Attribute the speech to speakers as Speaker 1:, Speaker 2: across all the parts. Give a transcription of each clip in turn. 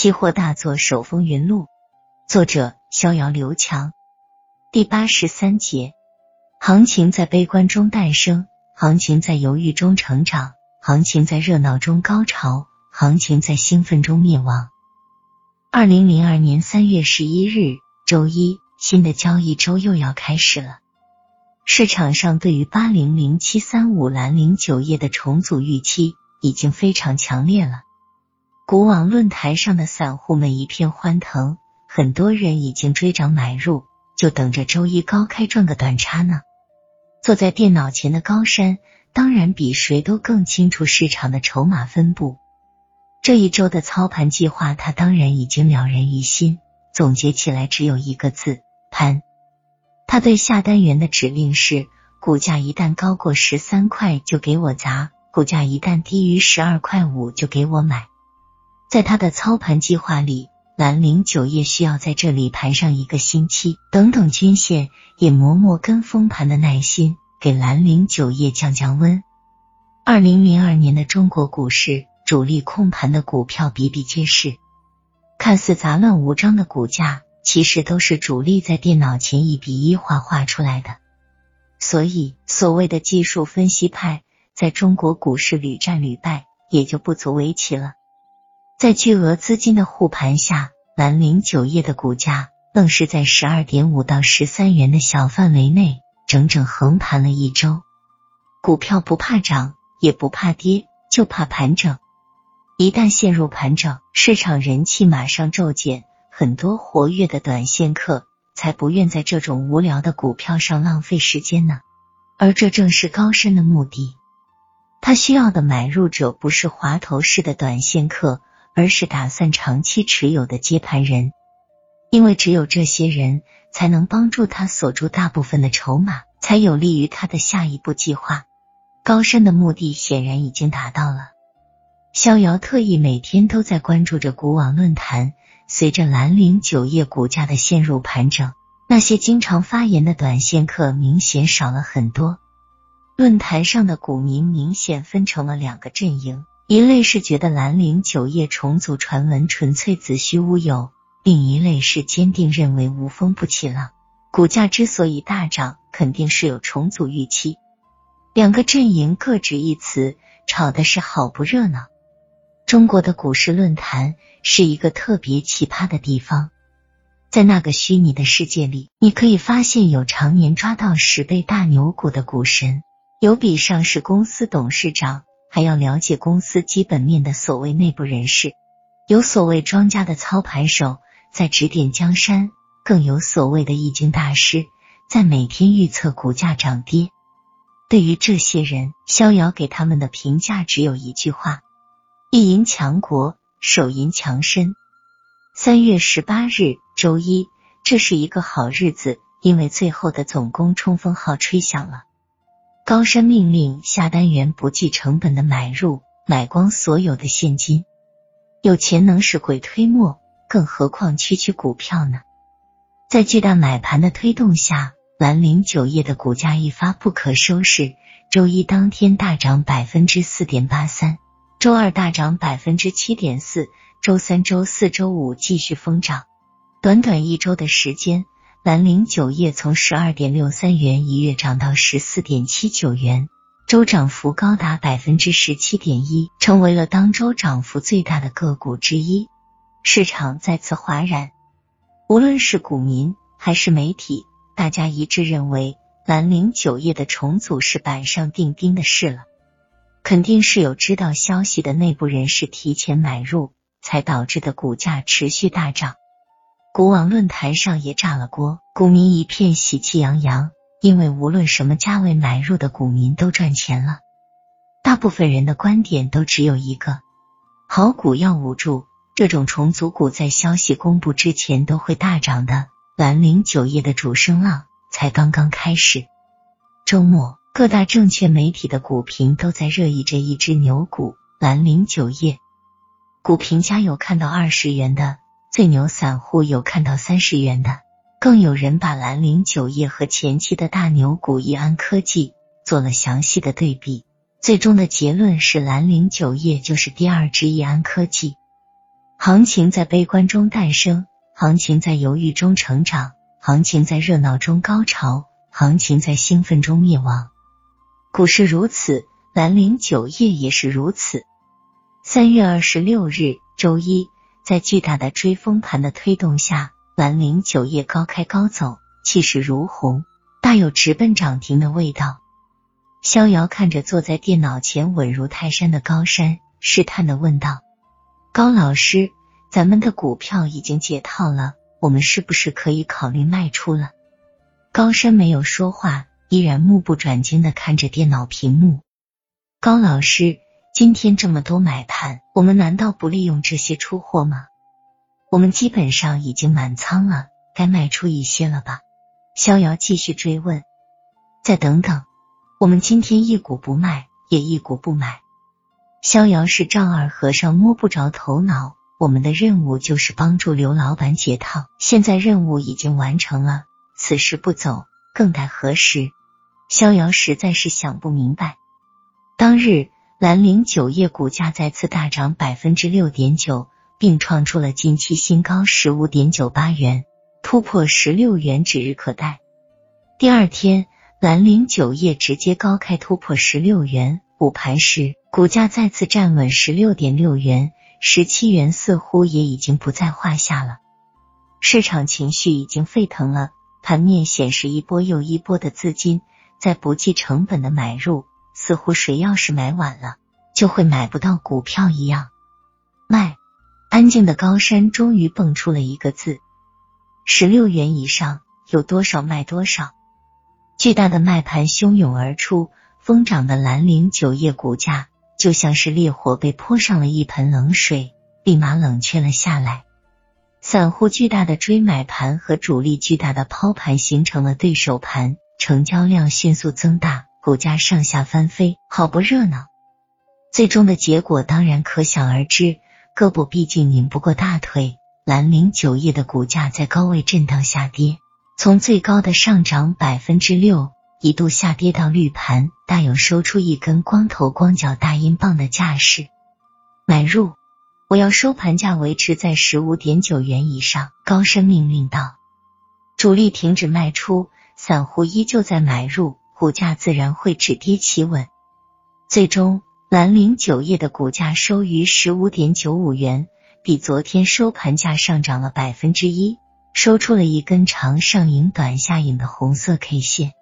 Speaker 1: 期货大作手风云录，作者逍遥刘强。第八十三节，行情在悲观中诞生，行情在犹豫中成长，行情在热闹中高潮，行情在兴奋中灭亡。二零零二年三月十一日，周一，新的交易周又要开始了。市场上对于八零零七三五蓝零酒业的重组预期已经非常强烈了。股网论坛上的散户们一片欢腾，很多人已经追涨买入，就等着周一高开赚个短差呢。坐在电脑前的高山，当然比谁都更清楚市场的筹码分布。这一周的操盘计划，他当然已经了然于心，总结起来只有一个字：盘。他对下单员的指令是：股价一旦高过十三块就给我砸，股价一旦低于十二块五就给我买。在他的操盘计划里，兰陵酒业需要在这里盘上一个星期，等等均线，也磨磨跟风盘的耐心，给兰陵酒业降降温。二零零二年的中国股市，主力控盘的股票比比皆是，看似杂乱无章的股价，其实都是主力在电脑前一笔一画画出来的。所以，所谓的技术分析派，在中国股市屡战屡败，也就不足为奇了。在巨额资金的护盘下，兰陵酒业的股价愣是在十二点五到十三元的小范围内整整横盘了一周。股票不怕涨，也不怕跌，就怕盘整。一旦陷入盘整，市场人气马上骤减，很多活跃的短线客才不愿在这种无聊的股票上浪费时间呢。而这正是高深的目的。他需要的买入者不是滑头式的短线客。而是打算长期持有的接盘人，因为只有这些人才能帮助他锁住大部分的筹码，才有利于他的下一步计划。高深的目的显然已经达到了。逍遥特意每天都在关注着股网论坛，随着兰陵酒业股价的陷入盘整，那些经常发言的短线客明显少了很多。论坛上的股民明显分成了两个阵营。一类是觉得兰陵酒业重组传闻纯粹子虚乌有，另一类是坚定认为无风不起浪，股价之所以大涨，肯定是有重组预期。两个阵营各执一词，吵的是好不热闹。中国的股市论坛是一个特别奇葩的地方，在那个虚拟的世界里，你可以发现有常年抓到十倍大牛股的股神，有比上市公司董事长。还要了解公司基本面的所谓内部人士，有所谓庄家的操盘手在指点江山，更有所谓的易经大师在每天预测股价涨跌。对于这些人，逍遥给他们的评价只有一句话：一赢强国，手淫强身。三月十八日，周一，这是一个好日子，因为最后的总攻冲锋号吹响了。高山命令下单员不计成本的买入，买光所有的现金。有钱能使鬼推磨，更何况区区股票呢？在巨大买盘的推动下，兰陵酒业的股价一发不可收拾。周一当天大涨百分之四点八三，周二大涨百分之七点四，周三、周四周五继续疯涨。短短一周的时间。兰陵酒业从十二点六三元一月涨到十四点七九元，周涨幅高达百分之十七点一，成为了当周涨幅最大的个股之一。市场再次哗然，无论是股民还是媒体，大家一致认为兰陵酒业的重组是板上钉钉的事了。肯定是有知道消息的内部人士提前买入，才导致的股价持续大涨。股网论坛上也炸了锅，股民一片喜气洋洋，因为无论什么价位买入的股民都赚钱了。大部分人的观点都只有一个：好股要捂住，这种重组股在消息公布之前都会大涨的。兰陵酒业的主升浪才刚刚开始。周末，各大证券媒体的股评都在热议这一只牛股——兰陵酒业。股评家有看到二十元的。最牛散户有看到三十元的，更有人把兰陵酒业和前期的大牛股易安科技做了详细的对比，最终的结论是兰陵酒业就是第二只易安科技。行情在悲观中诞生，行情在犹豫中成长，行情在热闹中高潮，行情在兴奋中灭亡。股市如此，兰陵酒业也是如此。三月二十六日，周一，在巨大的追风盘的推动下，兰陵酒业高开高走，气势如虹，大有直奔涨停的味道。逍遥看着坐在电脑前稳如泰山的高山，试探的问道。高老师，咱们的股票已经解套了，我们是不是可以考虑卖出了？高山没有说话，依然目不转睛的看着电脑屏幕。高老师，今天这么多买盘，我们难道不利用这些出货吗？我们基本上已经满仓了，该卖出一些了吧？逍遥继续追问。再等等，我们今天一股不卖，也一股不买。逍遥是丈二和尚摸不着头脑，我们的任务就是帮助刘老板解套，现在任务已经完成了，此时不走，更待何时？逍遥实在是想不明白。当日，兰陵酒业股价再次大涨百分之六点九，并创出了近期新高十五点九八元，突破十六元指日可待。第二天，兰陵酒业直接高开突破十六元。午盘时，股价再次站稳十六点六元，十七元似乎也已经不在话下了。市场情绪已经沸腾了，盘面显示一波又一波的资金在不计成本的买入，似乎谁要是买晚了，就会买不到股票一样。卖！安静的高山终于蹦出了一个字：十六元以上，有多少卖多少。巨大的卖盘汹涌而出。疯涨的兰陵酒业股价就像是烈火被泼上了一盆冷水，立马冷却了下来。散户巨大的追买盘和主力巨大的抛盘形成了对手盘，成交量迅速增大，股价上下翻飞，好不热闹。最终的结果当然可想而知，胳膊毕竟拧不过大腿。兰陵酒业的股价在高位震荡下跌，从最高的上涨百分之六。一度下跌到绿盘，大有收出一根光头光脚大阴棒的架势。买入，我要收盘价维持在十五点九元以上。高声命令道：“主力停止卖出，散户依旧在买入，股价自然会止跌企稳。”最终，兰陵酒业的股价收于十五点九五元，比昨天收盘价上涨了百分之一，收出了一根长上影短下影的红色 K 线。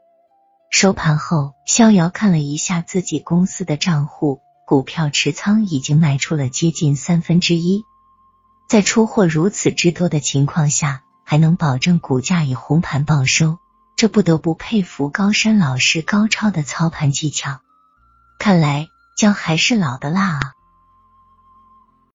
Speaker 1: 收盘后，逍遥看了一下自己公司的账户，股票持仓已经卖出了接近三分之一。在出货如此之多的情况下，还能保证股价以红盘报收，这不得不佩服高山老师高超的操盘技巧。看来姜还是老的辣啊！